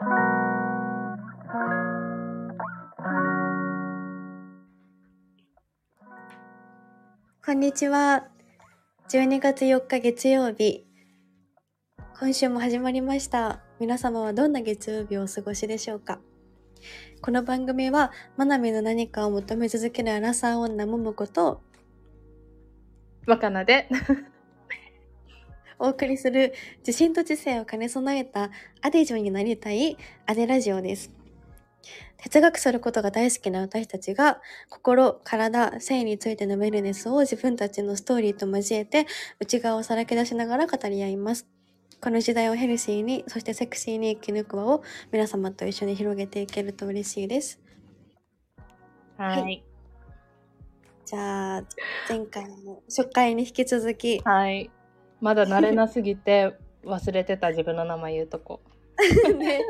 こんにちは。12月4日月曜日。今週も始まりました。皆様はどんな月曜日をお過ごしでしょうか？この番組は、まなみの何かを求め続けるアラサー女ももこと若菜で。お送りする自信と知性を兼ね備えたアデジョンになりたいアデラジオです。哲学することが大好きな私たちが心、体、性についてのウェルネスを自分たちのストーリーと交えて内側をさらけ出しながら語り合います。この時代をヘルシーに、そしてセクシーに生き抜く輪を皆様と一緒に広げていけると嬉しいです。はい。はじゃあ、前回の初回に引き続き、はい。まだ慣れなすぎて忘れてた自分の名前言うとこ。ね、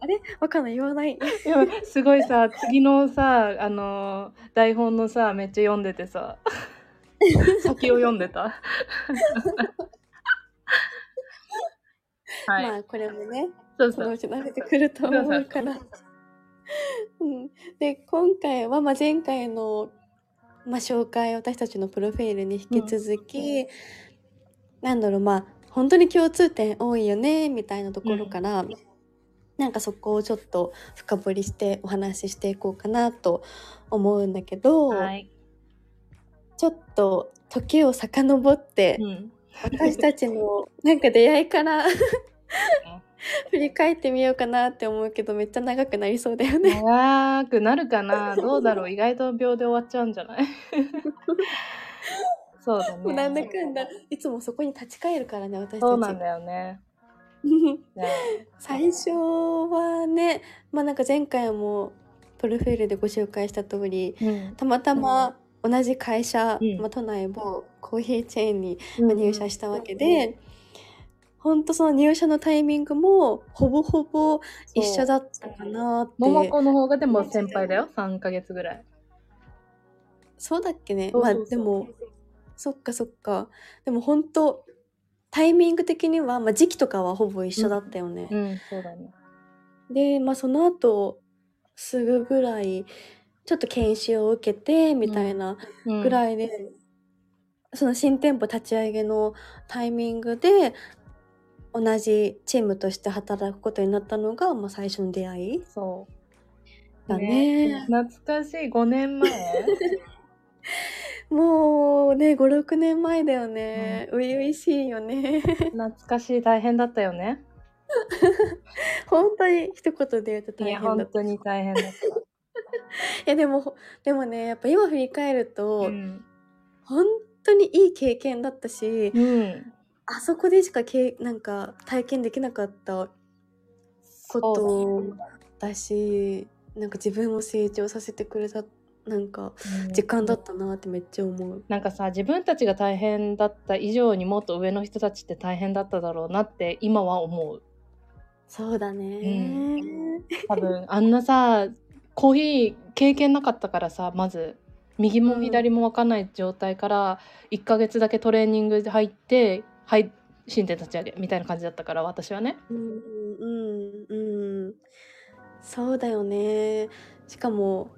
あれ？若菜言わない。いやすごいさ、次のさ、あのー台本のさ、めっちゃ読んでてさ、先を読んでた。はい。まあ、これもね、そうそう。そのうち慣れてくると思うから。うん、で今回は、まあ、前回の、まあ、紹介私たちのプロフィールに引き続き、なんだろうまあ本当に共通点多いよねみたいなところから、なんかそこをちょっと深掘りしてお話ししていこうかなと思うんだけど、はい。ちょっと時を遡って、うん。私たちのなんか出会いから 振り返ってみようかなって思うけどめっちゃ長くなりそうだよね。長くなるかな？どうだろう？意外と秒で終わっちゃうんじゃない？そうだね。なんだかんだいつもそこに立ち返るからね私たち。そうなんだよね。ね。最初はねまあなんか前回もプロフィールでご紹介した通りうん。たまたま同じ会社、うん。まあ、都内某コーヒーチェーンに入社したわけで、ほんとその入社のタイミングもほぼほぼ一緒だったかなって。桃子の方がでも先輩だよ3ヶ月ぐらい。そうだっけね。まあでもそっかそっか。でも本当タイミング的には、まあ、時期とかはほぼ一緒だったよね、うんそうだね。でまあその後すぐぐらいちょっと研修を受けてみたいなぐいらいで、その新店舗立ち上げのタイミングで同じチームとして働くことになったのが、まあ、最初の出会いそう。だね。懐かしい。5年前もうね56年前だよね。初々、しいよね。懐かしい。大変だったよね。本当に一言で言うと大変だった。本当に大変だった。いやでもでもねやっぱ今振り返ると、うん、本当にいい経験だったし、うん、あそこでしかけなんか体験できなかったことだしなんか自分を成長させてくれたなんか時間だったなってめっちゃ思う。なんかさ自分たちが大変だった以上にもっと上の人たちって大変だっただろうなって今は思う。そうだね、多分あんなさコーヒー経験なかったからさまず右も左も分かんない状態から1ヶ月だけトレーニングで入ってはい新店立ち上げみたいな感じだったから私はね。うんうんうん。そうだよね。しかも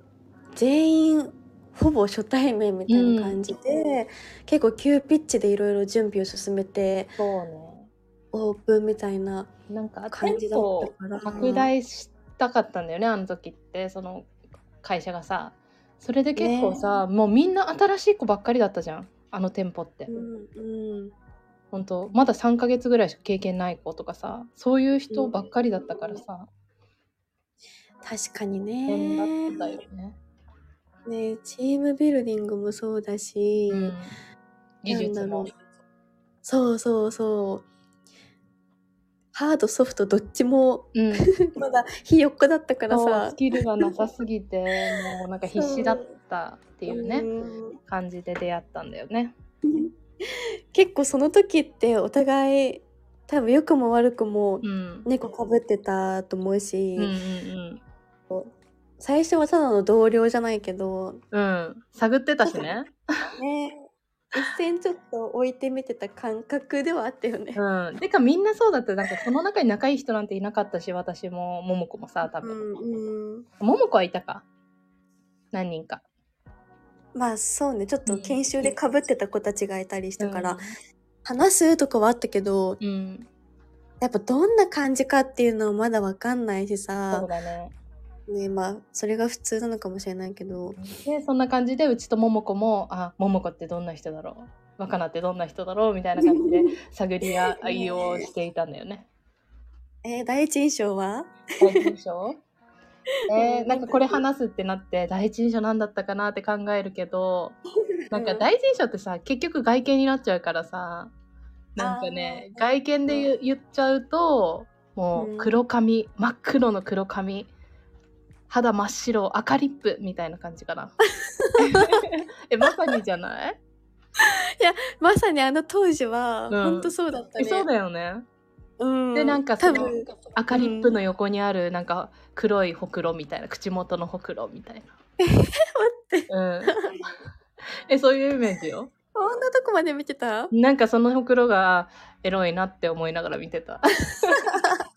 全員ほぼ初対面みたいな感じで、結構急ピッチでいろいろ準備を進めてそうね。オープンみたいななんか感じだったから。拡大したかったんだよねあの時ってその会社がさ。それで結構さ、もうみんな新しい子ばっかりだったじゃんあの店舗って、うんうん。本当まだ3ヶ月ぐらいしか経験ない子とかさそういう人ばっかりだったからさ、確かに大変だねったよね、ねチームビルディングもそうだし、うん、技術も。なんだろう。そうそうそう。ハードソフトどっちもうん、まだひよっこだったからさ。スキルがなさすぎて もうなんか必死だったっていうねう。ん感じで出会ったんだよね。結構その時ってお互い多分良くも悪くもうん。猫かぶってたと思うし、うんうん最初はただの同僚じゃないけどうんうん探ってたしね。ね一線ちょっと置いてみてた感覚ではあったよね。うん。てかみんなそうだった。なんかその中に仲いい人なんていなかったし、私も、ももこもさ、多う分。んうん。ももこはいたか何人か。まあそうね、ちょっと研修で被ってた子たちがいたりしたから、うん話すとかはあったけど、うん。やっぱどんな感じかっていうのはまだわかんないしそさう、だね。ね、まあそれが普通なのかもしれないけど、で、そんな感じで、うちとももこも、あ、ももこってどんな人だろう？若菜ってどんな人だろう？みたいな感じで 探り合いをしていたんだよね。えー第一印象は？第一印象？えー、なんかこれ話すってなって第一印象なんだったかなって考えるけど なんか第一印象ってさ結局外見になっちゃうからさなんかね外見で言っちゃうともう黒髪、真っ黒の黒髪肌真っ白赤リップみたいな感じかな。えまさにじゃない？まさにあの当時は、うん。ほんとそうだったね。えそうだよね。うん。でなんかその赤リップの横にあるなんか黒いほくろみたいな口元のほくろみたいな。うん。えそういうイメージよ。こんなとこまで見てた？なんかそのほくろがエロいなって思いながら見てた。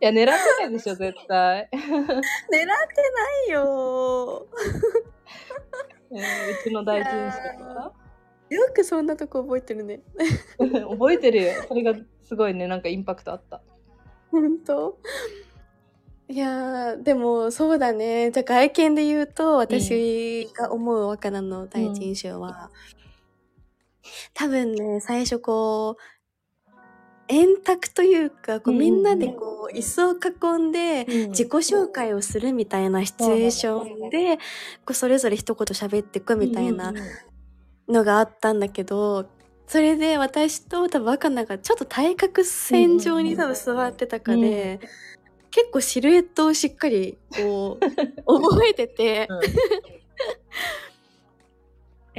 いや、狙ってないでしょ、絶対。狙ってないよえーうちの第一印象かよくそんなとこ覚えてるね。覚えてるよ。それがすごいね、なんかインパクトあった。ほんといやーでもそうだねじゃあ外見で言うと私が思う若菜の第一印象は、多分ね最初こう円卓というかこううんみんなでこう椅子を囲んでうん。自己紹介をするみたいなシチュエーションでこうそれぞれ一言喋っていくみたいなのがあったんだけどそれで私と多分若菜がちょっと対角線上に多分座ってたかで、結構シルエットをしっかりこう 覚えてて、うん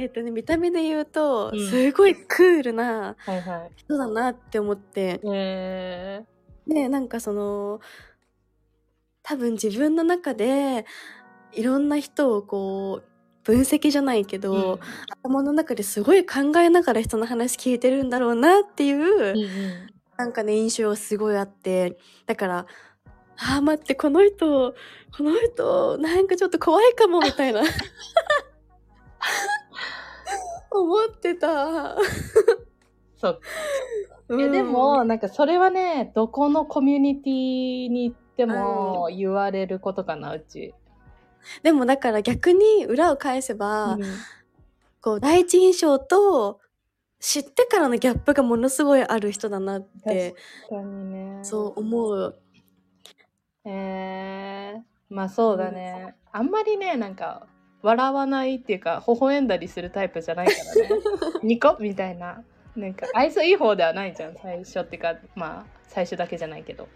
えっとね見た目で言うとうん。すごいクールなはいはい。人だなって思って、えでなんかその多分自分の中でいろんな人をこう分析じゃないけー、ど、頭の中ですごい考えながら人の話聞いてるんだろうなっていう、うんうん。なんかね印象がすごいあって。だからあー待ってこの人この人なんかちょっと怖いかもみたいな 思ってた。そう。うんえでも、なんかそれはね、どこのコミュニティに行っても言われることかな、うち。でもだから逆に裏を返せば、うんこう第一印象と知ってからのギャップがものすごいある人だなって確かにね。そう思う。えー、まあそうだね。あんまりね、なんか、笑わないっていうか、微笑んだりするタイプじゃないからね。ニコみたいな。なんか、愛想いい方ではないじゃん、最初っていうか、まあ、最初だけじゃないけど。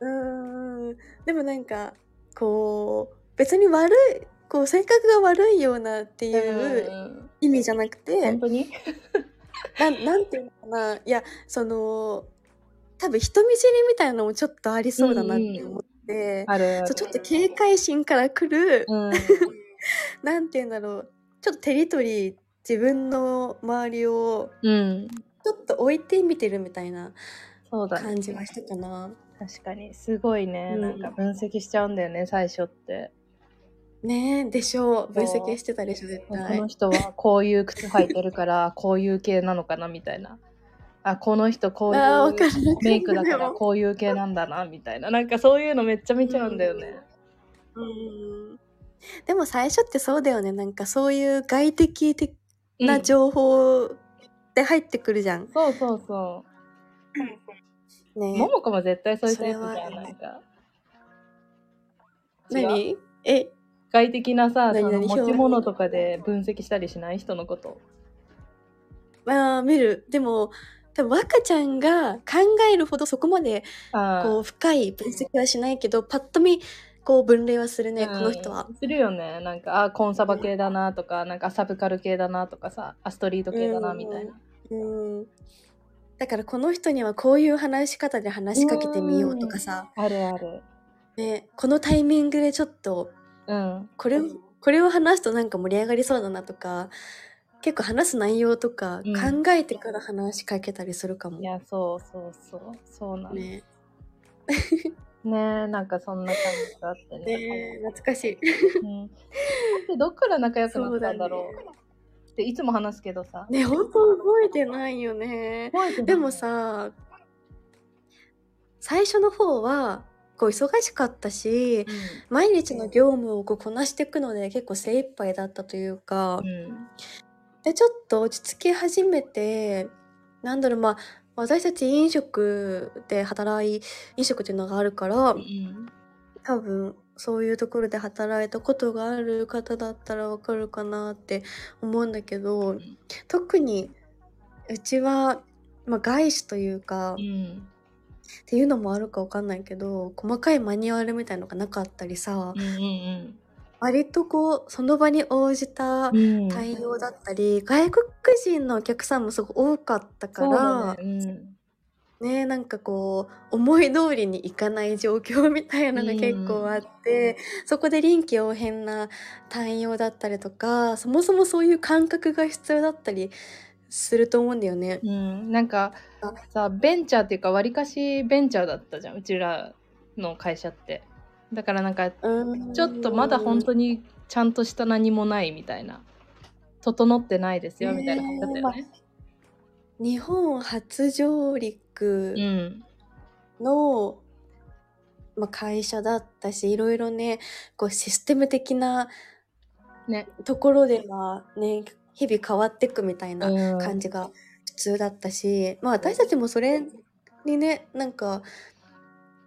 うーんでもなんかこう別に悪いこう性格が悪いようなっていううん意味じゃなくて、本当に？なんなんていうのかないやその多分人見知りみたいなのもちょっとありそうだなって思って、うちょっと警戒心からくる、うん。なんていうんだろうちょっとテリトリー自分の周りをうん。ちょっと置いてみてるみたいなそうだね。感じはしたかな。確かに。すごいね、うんなんか分析しちゃうんだよね、最初って。ねえでしょう分析してたでしょ絶こ対の。人はこういう靴履いてるから、こういう系なのかな、みたいな。あ、この人こうあーわかるいうメイクだから、こういう系なんだな、みたいな。なんかそういうのめっちゃ見ちゃうんだよね。うんでも最初ってそうだよね。なんかそういう外的的うん。な情報で入ってくるじゃん。そうそうそう。ね。ももこも絶対そういうタイプじゃん、なんか。何？え？外的なさ、その持ち物とかで分析したりしない人のこと。まあ見る。でも多分若ちゃんが考えるほどそこまであこう深い分析はしないけどパッと見こう分類はするね、うんこの人は。するよね。なんか、あ、コンサバ系だなとか、なんかサブカル系だなとかさ、アストリート系だなみたいな。うんだからこの人にはこういう話し方で話しかけてみようとかさ、あるある。ね、このタイミングでちょっとうん。これここれを話すとなんか盛り上がりそうだなとか、結構話す内容とかうん考えてから話しかけたりするかも。いや、そうそうそう。そうなの。ねねえ、なんかそんな感じがあってね。ね懐かしい。うん。で、どっから仲良くなったんだろうっていつも話すけどさ。ね、ほんと覚えてないよね。覚えてないでも、さ、最初の方は、こう忙しかったし、毎日の業務をこうこなしていくので結構精一杯だったというか、うん。で、ちょっと落ち着き始めて、なんだろう、まあ、私たち飲食で働い、飲食っていうのがあるからう、ん。多分そういうところで働いたことがある方だったらわかるかなって思うんだけど、ん特にうちは、まあ、外資というか、っうん。ていうのもあるかわかんないけど細かいマニュアルみたいのがなかったりさ、うんうん割とこうその場に応じたうん。うん。対応だったり、外国人のお客さんもすごい多かったからだね。うん。ねなんかこう思い通りにいかない状況みたいなのが結構あって、そこで臨機応変な対応だったりとかそもそもそういう感覚が必要だったりすると思うんだよね。うん、なんかあさベンチャーっていうかわりかしベンチャーだったじゃんうちらの会社ってだからなんかうん。ちょっとまだ本当にちゃんとした何もないみたいな。整ってないですよみたいな感じだったよね、日本初上陸うん。の、まあ、会社だったしいろいろねこうシステム的なね。ところではね日々変わっていくみたいなうん。感じが普通だったし、まあ私たちもそれにねなんか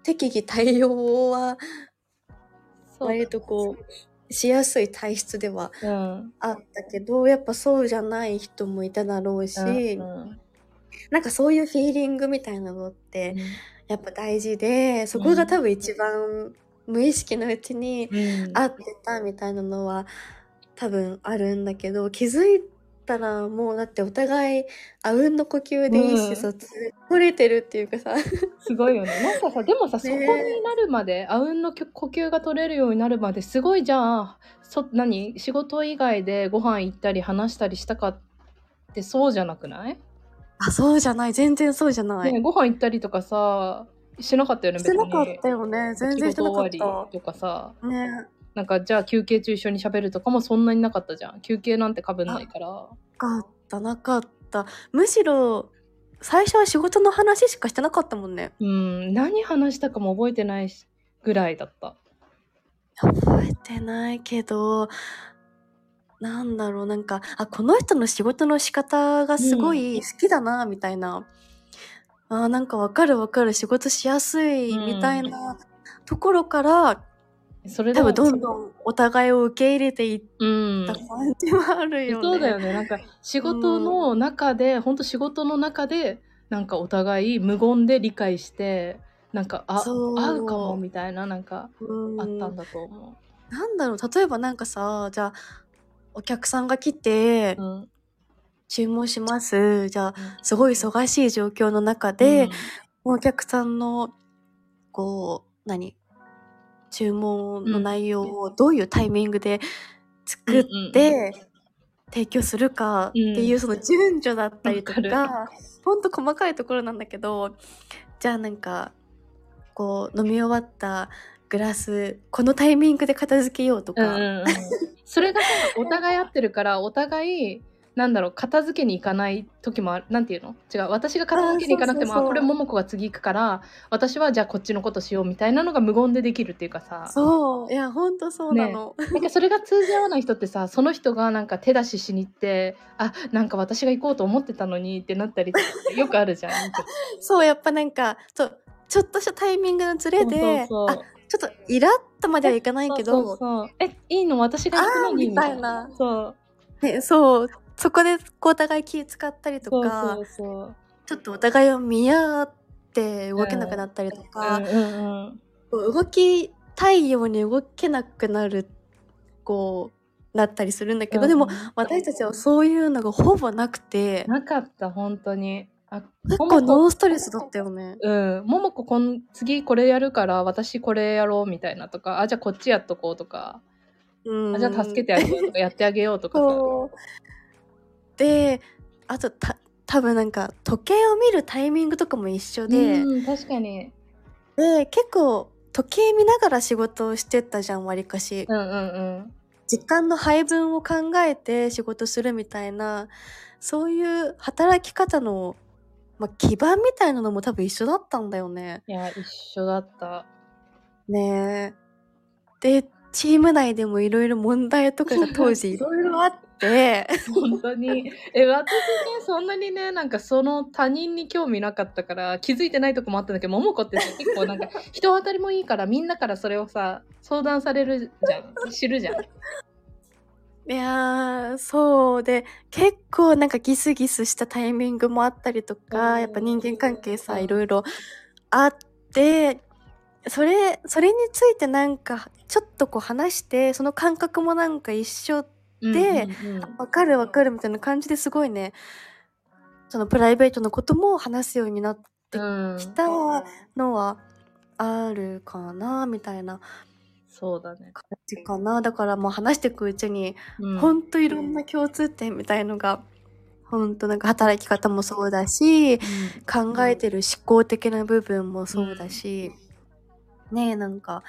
適宜対応は割とこうしやすい体質ではうん。あったけどやっぱそうじゃない人もいただろうし、うんなんかそういうフィーリングみたいなのってやっぱ大事でそこが多分一番無意識のうちにうん。合ってたみたいなのは多分あるんだけど気づいたらもうだってお互いあうんの呼吸で意思疎通取れてるっていうかさ。すごいよね。なんかさでもさ、ねそこになるまであうんの呼吸が取れるようになるまですごいじゃあそ何仕事以外でご飯行ったり話したりしたかってそうじゃなくない？あそうじゃない。全然そうじゃない、ね、ご飯行ったりとかさしなかったよねしてなかったよね。全然してなかっ仕事終わりとかさ。たねなんかじゃあ休憩中一緒に喋るとかもそんなになかったじゃん。休憩なんてかぶんないから。なかったなかった。むしろ最初は仕事の話しかしてなかったもんね。うん。何話したかも覚えてないしぐらいだった。覚えてないけどなんだろうなんかあこの人の仕事の仕方がすごい好きだなみたいな、あーなんかわかるわかる。仕事しやすいみたいなところから、それでも多分どんどんお互いを受け入れていっうん。た感じはあるよね。そうだよね。なんか仕事の中で、ほんと仕事の中でなんかお互い無言で理解してなんかあ合うかもみたいななんかうん。あったんだと思なんだろう。例えばなんかさじゃあお客さんが来てう。うん、注文します。じゃあすごい忙しい状況の中で、お客さんのこう何？注文の内容をどういうタイミングで作って提供するかっていうその順序だったりとわかかほんと細かいところなんだけどじゃあなんかこう飲み終わったグラスこのタイミングで片付けようとか、うんうんうん、それがさお互い合ってるからお互いなんだろう片付けに行かない時もあるなんていうの？違う私が片付けに行かなくてもこれ桃子が次行くから私はじゃあこっちのことしようみたいなのが無言でできるっていうかさ。そう。いやほんとそうなの、なんかそれが通じ合わない人ってさその人がなんか手出ししに行ってあなんか私が行こうと思ってたのにってなったりよくあるじゃん。そうやっぱなんかそうちょっとしたタイミングのズレでそうそうそう。あちょっとイラッとまではいかないけどえいいの？私が行くの？にみたいな。そう。ね、そうそこでこうお互い気使ったりとかちょっとお互いを見合って動けなくなったりとか、うんうんうんこう動きたいように動けなくなるこうなったりするんだけど、でもうん。私たちはそういうのがほぼなくてなかった本当に。あ結構ノーストレスだったよね。うん。桃子こん次これやるから私これやろうみたいなとかあじゃあこっちやっとこうとかうん。あじゃあ助けてあげようとかやってあげようとか。で、あとた、多分なんか時計を見るタイミングとかも一緒で、うん、確かに。で、結構時計見ながら仕事をしてたじゃん、わりかし。うんうんうん。時間の配分を考えて仕事するみたいな、そういう働き方の、まあ、基盤みたいなのも多分一緒だったんだよね。いや、一緒だった。ねえ。で、チーム内でもいろいろ問題とかが当時いろいろあって、本当に。え、私ね、そんなにね、なんかその他人に興味なかったから、気づいてないとこもあったんだけど、桃子ってさ結構なんか 人当たりもいいから、みんなからそれをさ、相談されるじゃん。知るじゃん。いやー、そうで、結構なんかギスギスしたタイミングもあったりとうんか、やっぱ人間関係さ、うんいろいろあって、それ、それについてなんか、ちょっとこう話して、その感覚もなんか一緒、でうかるわかるみたいな感じですごいね、そのプライベートのことも話すようになってうん、きたのはあるかな、みたいなそうだね。感じかな。だからもう話していくうちに、うん。ほんといろんな共通点みたいのが、ほんとなんか働き方もそうだし、考えてる思考的な部分もそうだし、ねえなんか、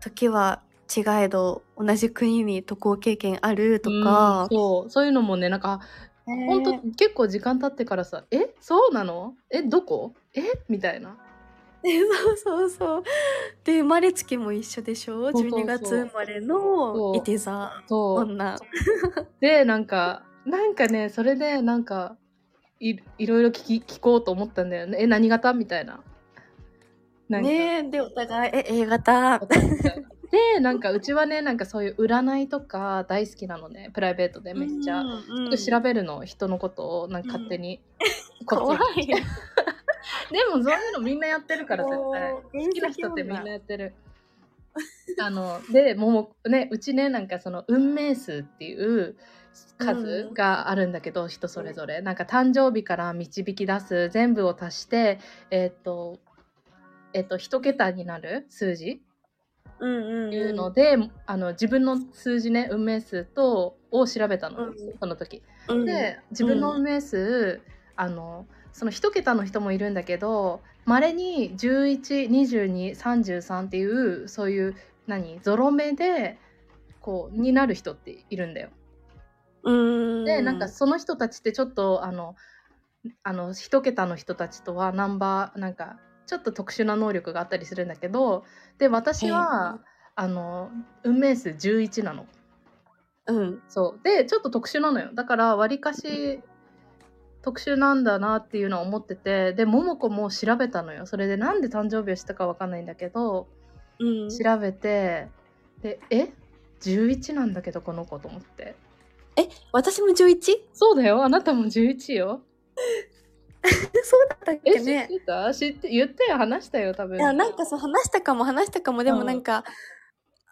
時は違えど同じ国に渡航経験あるとか。うん、そう。そういうのもねなんか本当結構時間経ってからさ「えそうなの？えどこ？え？みたいな。ねそうそうそう。で、生まれつきも一緒でしょ？そうそうそう ?12 月生まれのいて座女。でなんかなんかねそれでなんかいいろいろ聞き聞こうと思ったんだよね。え何型？みたいな。ねえ、で、お互い、え、A 型。でなんかうちはねなんかそういう占いとか大好きなのね。プライベートでめっちゃ。うんうん調べるの人のことをなんか勝手に、こ怖っそりいよ。でもそういうのみんなやってるから絶対。好きな人ってみんなやってる。あのでもうねうちねなんかその運命数っていう数があるんだけど、人それぞれ。なんか誕生日から導き出す全部を足してえっ、とえっ、と一桁になる数字うんうんうん。いうので、あの自分の数字ね運命数とを調べたの、うんその時うん、で自分の運命数、あのその一桁の人もいるんだけどまれに112233っていうそういう何ゾロ目でこうになる人っているんだよ。うん。でなんかその人たちってちょっとあのあの一桁の人たちとはナンバーなんかちょっと特殊な能力があったりするんだけどで私はあの運命数11なの。うん。そう。でちょっと特殊なのよ。だからわりかし特殊なんだなっていうのは思っててで桃子も調べたのよ。それでなんで誕生日をしたかわかんないんだけどうん。調べてでえ？11なんだけどこの子と思って。私も 11? そうだよ。あなたも11よ そうだったっえ知っけね。てた？知って言ったよ話したよ多分。いや、なんかそう、話したかも話したかも、でうん。もなんか、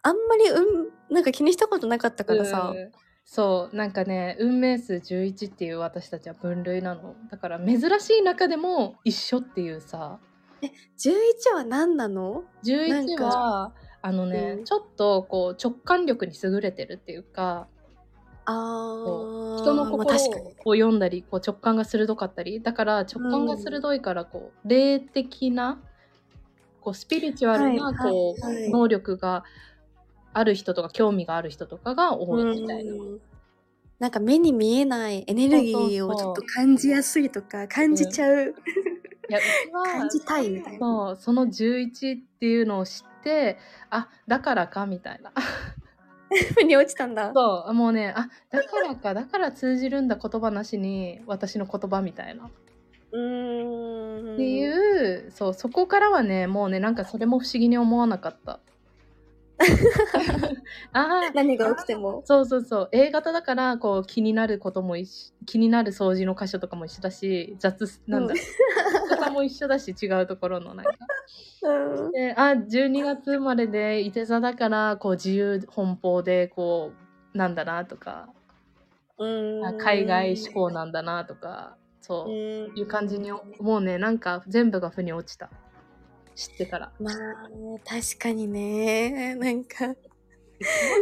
あんまり、うん、なんか気にしたことなかったからさ。うん。そうなんかね運命数11っていう私たちは分類なの。だから珍しい中でも一緒っていうさ。11は何なの？なん11か。はあのね、うん。ちょっとこう直感力に優れてるっていうかあ。人の心。を読んだりこう直感が鋭かったりだから直感が鋭いからこう霊的なこうスピリチュアルなはいこう、能力がある人とか興味がある人とかが多いみたいな。うんなんか目に見えないエネルギーをちょっと感じやすいとか、感じちゃう、感じたいみたいな。そうその11っていうのを知ってあだからかみたいな ふに落ちたんだ。そうもうねあだからかだから通じるんだ言葉なしに私の言葉みたいなうーん。っていう、そうそこからはねもうねなんかそれも不思議に思わなかったあ あ何が起きても。そうそうそう。A 型だからこう気になることも気になる掃除の箇所とかも一緒だし雑なんだ、方も一緒だし違うところのなんか。うん。であ12月生まれでいて座だからこう自由奔放でこうなんだなとか。うん。あ海外志向なんだなとか。そう、うん。いう感じにもうね。なんか全部が腑に落ちた知ってからまあ、確かにね。なんか、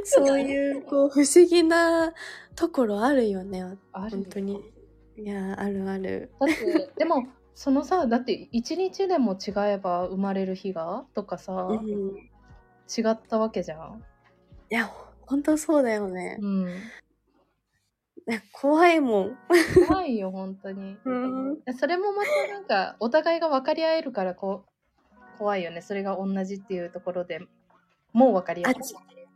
そういう、こう、不思議なところあるよね。ある本当に。いや、あるある。だってでもそのさだって一日でも違えば生まれる日が？とかさ、うん。違ったわけじゃん。いや、本当そうだよね。うん、ね怖いもん。怖いよ本当に。うん。それもまたなんかお互いが分かり合えるからこう怖いよねそれが同じっていうところでもう分かり合あ、える。ち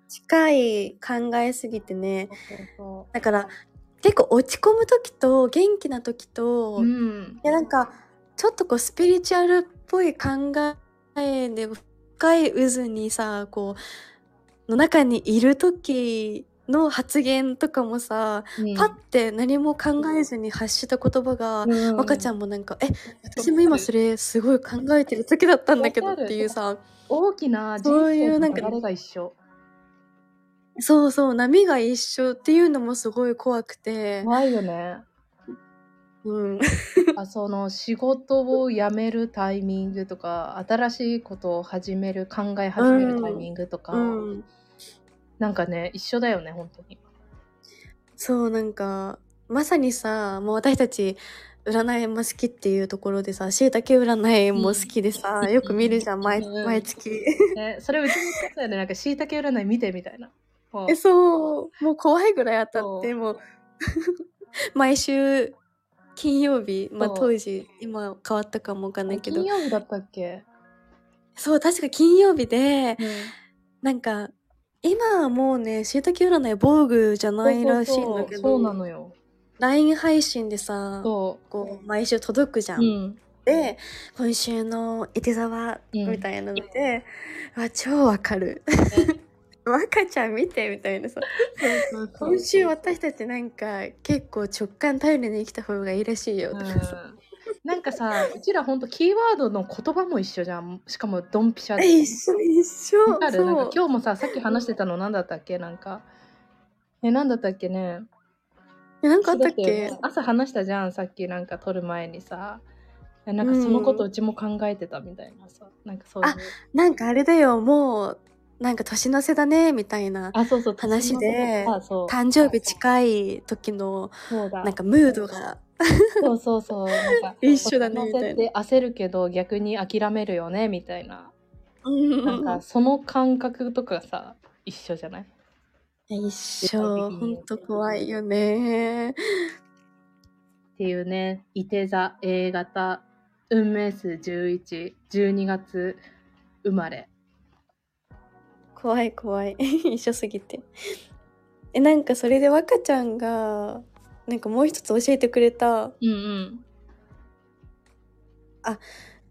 近い考えすぎてね。だから、結構落ち込む時と元気な時と、う。ういん。やなんか、ちょっとこうスピリチュアルっぽい考えで深い渦にさ、こう、の中にいる時の発言とかもさ、うんパッて何も考えずに発した言葉が、うん若ちゃんもなんか、え、私も今それすごい考えてる時だったんだけどっていうさ、大きな人生の流れが一緒。そうそう、波が一緒っていうのもすごい怖くて、怖いよね。うん。あその仕事を辞めるタイミングとか新しいことを始める考え始めるタイミングとか、うん。なんかね一緒だよね本当に。そう、なんか、まさにさ、もう私たち、占いも好きっていうところでさ、しいたけ占いも好きでさ、うん。よく見るじゃん、毎うん。毎月。ね、それうちも言ってたよねなんかしいたけ占い見てみたいな。え、そう、もう怖いぐらい当たって、もう、毎週、金曜日、まあ当時、今変わったかもわかんないけど。金、曜日だったっけ、そう、確か金曜日で、うん。なんか、今はもうね、しいたけ占い防具じゃないらしいんだけそうそうなど、のよ。LINE 配信でさ、そこう、毎週届くじゃう。うん。で今週のいて座は、うん。みたいなので、うわ超わかる。若ちゃん見てみたいなさ。今週私たちなんか結構直感頼りに生きた方がいいらしいよ、うとかさんなんかさうちらほんとキーワードの言葉も一緒じゃん。しかもドンピシャで。え一緒一緒。わかる？なんか今日もささっき話してたの何だったっけ？なんか。え何だったっけね？えなんかあったっだけ。朝話したじゃんさっき。なんか撮る前にさ。えなんかそのことうちも考えてたみたいなさ、なんかそういう。あなんかあれだよ。もうなんか年の瀬だねみたいなあそうそう。話で。あそう。誕生日近い時のなんかムードが そうそうそう。なんか一緒だね乗みたいな。せて焦るけど逆に諦めるよねみたいな。うん。なんかその感覚とかさ一緒じゃない？一緒。ほんと怖いよね。っていうね、いて座 A 型、運命数11、12月生まれ。怖い怖い。一緒すぎて。えなんかそれで若ちゃんがなんかもう一つ教えてくれたうんうん。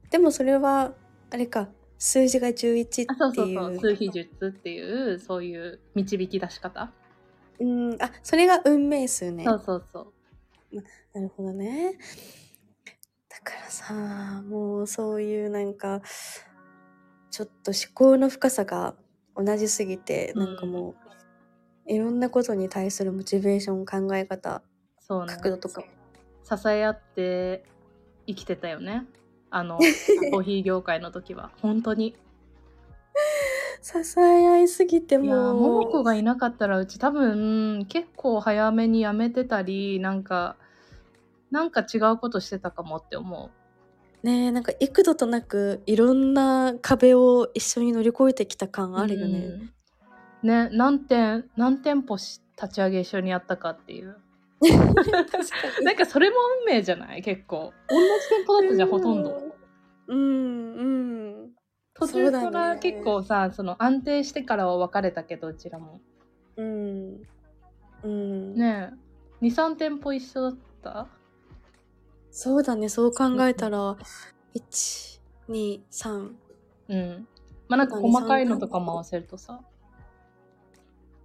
でもそれはあれか数字が11あ、そうっていうそうそう、数秘術っていう、そういう導き出し方？うんあそれが運命数ねそうそうそう。なるほどねだからさもうそういうなんかちょっと思考の深さが同じすぎて、うんなんかもういろんなことに対するモチベーション考え方そうね。角度とか支え合って生きてたよね。あの、コーヒー業界の時は。本当に。支え合いすぎてもう桃子がいなかったらうち多分結構早めに辞めてたり、なんか、なんか違うことしてたかもって思う。ねえなんか幾度となくいろんな壁を一緒に乗り越えてきた感あるよね。うんね何店何店舗し立ち上げ一緒にやったかっていうなんかそれも運命じゃない？結構。同じ店舗だったじゃんほとんど。うんうん。途中から結構さその安定してからは別れたけどうちらも。うん。うん、ねえ。23店舗一緒だった？そうだねそう考えたら123うん。まあなんか細かいのとかも合わせるとさ。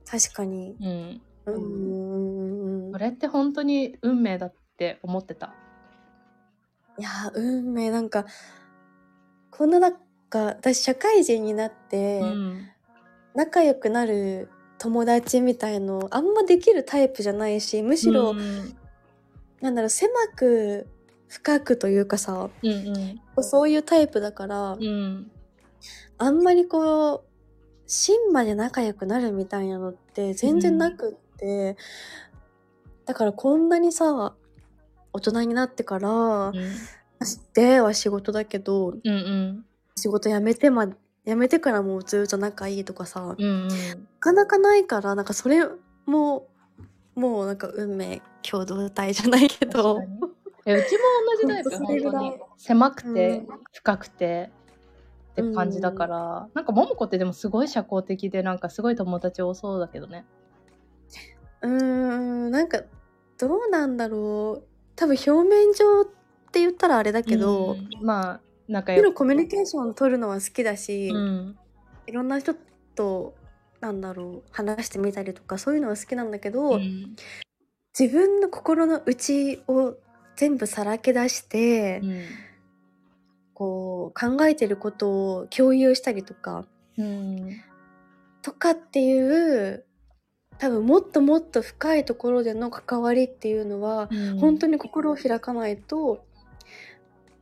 確かに。うんうんうんうんそれって本当に運命だって思ってた？いやー運命。なんかこんななんか私社会人になって、うん。仲良くなる友達みたいのあんまできるタイプじゃないしむしろ、うんなんだろう狭く深くというかさうんうん。そういうタイプだから、うん。あんまりこう芯まで仲良くなるみたいなのって全然なくって、だからこんなにさ大人になってから、うん。出会いは仕事だけどうんうん。仕事辞めてま辞めてからもずっと仲いいとかさ、うんうん。なかなかないからなんかそれももうなんか運命共同体じゃないけど。確かに。えうちも同じタイプ本当に。狭くて、うん。深くてって感じだから、なんか桃子ってでもすごい社交的でなんかすごい友達多そうだけどねうーんなんかどうなんだろう。多分表面上って言ったらあれだけど、うん。まあ仲良く。んコミュニケーション取るのは好きだし、うん。いろんな人となんだろう話してみたりとかそういうのは好きなんだけど、うん。自分の心の内を全部さらけ出して、うん。こう考えてることを共有したりとかうん。とかっていう多分もっともっと深いところでの関わりっていうのは、うん。本当に心を開かないと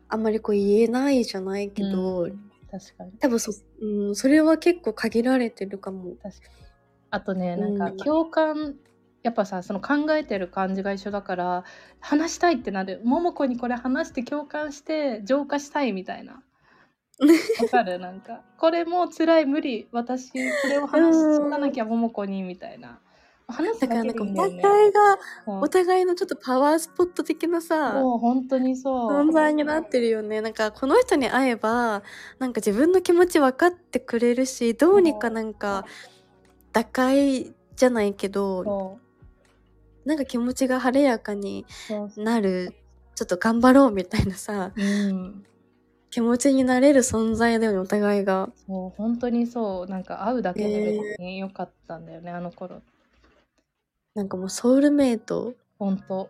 あんまりこう言えないじゃないけど、うん。確かに。多分そ,、うん、それは結構限られてるかも。確かに。あとねなんかうん共感、やっぱさその考えてる感じが一緒だから話したいってなる。桃子にこれ話して共感して浄化したいみたいな わかるなんか。これもう辛い無理。私これを話しとかなきゃ桃子にみたいな。話すだからだけなんかおでいいんだよね。互いがお互いのちょっとパワースポット的なさもう本当にそう。存在になってるよね。なんかこの人に会えばなんか自分の気持ち分かってくれるしどうにかなんか打開じゃないけどなんか気持ちが晴れやかになる。ちょっと頑張ろうみたいなさ。うん気持ちになれる存在だよねお互いが。そう本当にそう。なんか会うだけで別に良かったんだよね、あの頃。なんかもうソウルメイト。本当。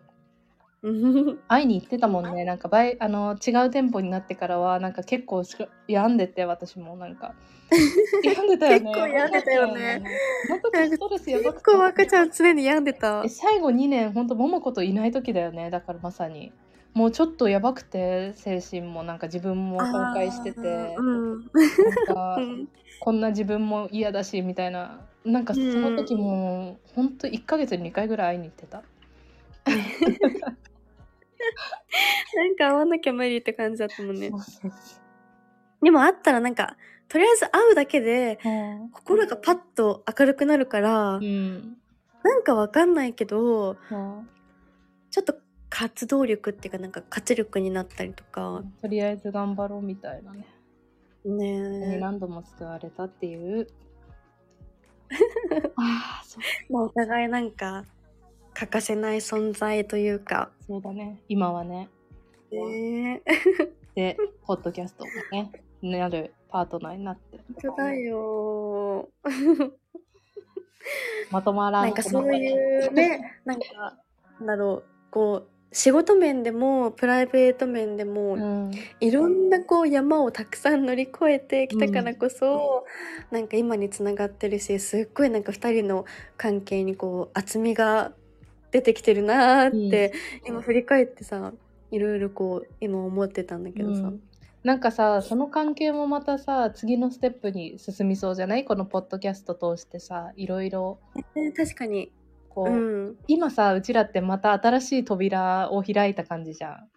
うん。会いに行ってたもんね。なんかバイあの違う店舗になってからはなんか結構し病んでて私も。なんか。病んでたよね。結構病んでたよね。本当にストレスやばく結て構赤ちゃん常に病んでた。え。最後2年本当桃子といない時だよね。だからまさにもうちょっとやばくて精神もなんか自分も崩壊しててうんなんかうん。こんな自分も嫌だしみたいな。なんかその時も本当1ヶ月に2回ぐらい会いに行ってた。なんか会わなきゃ無理って感じだったもんね。でも会ったらなんか、とりあえず会うだけで、心がパッと明るくなるから、うん。なんかわかんないけど、そう。ちょっと活動力っていうかなんか活力になったりとか、とりあえず頑張ろうみたいなねねえ。何度も救われたっていう ああそうまあお互いなんか、欠かせない存在というか。そうだね今はねねえ。でポッドキャストもねなるパートナーになって本当だよ。まとまらんなんかそういうね、なんか、なんだろう、こう、仕事面でもプライベート面でも、うん。いろんなこう山をたくさん乗り越えてきたからこそ、なんか今につながってるしすっごいなんか2人の関係にこう厚みが出てきてるなーって、今振り返ってさいろいろこう今思ってたんだけどさ、うん。なんかさその関係もまたさ次のステップに進みそうじゃない？このポッドキャスト通してさいろいろ。え確かに、こう、うん。今さうちらってまた新しい扉を開いた感じじゃん、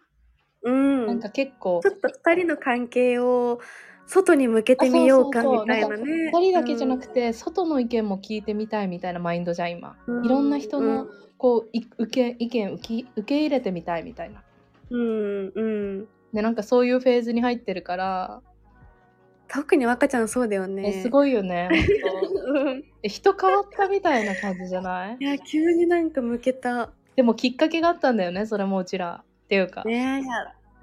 うん、なんか結構ちょっと2人の関係を外に向けてみようかみたいなね。2人だけじゃなくて、外の意見も聞いてみたいみたいなマインドじゃん。今、いろんな人のこうい受け意見受け受け入れてみたいみたいな。うんうん。でなんかそういうフェーズに入ってるから、特に若ちゃんそうだよね。えすごいよね 人変わったみたいな感じじゃない？いや急になんか向けた。でもきっかけがあったんだよねそれもうちら。っていうか、ねえ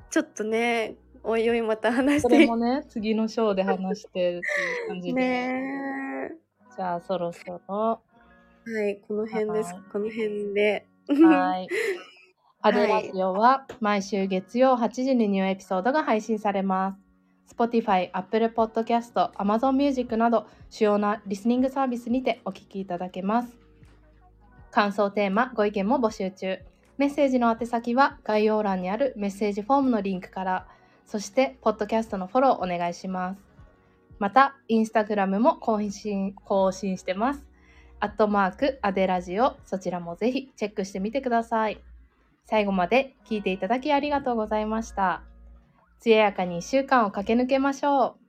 ちょっちょっとねおいおいまた話しそてれもね次のショーで話してっていう感じで、ねじゃあそろそろ。えはいこの辺です。はい。この辺で。はい。アデラジオは毎週月曜8時にニューエピソードが配信されます。Spotify、Apple Podcast、Amazon Music など主要なリスニングサービスにてお聞きいただけます。感想テーマ、ご意見も募集中。メッセージの宛先は概要欄にあるメッセージフォームのリンクから、そして、ポッドキャストのフォローお願いします。また、インスタグラムも更新更新してます。アットマーク、アデラジオ、そちらもぜひチェックしてみてください。最後まで聞いていただきありがとうございました。艶やかに1週間を駆け抜けましょう。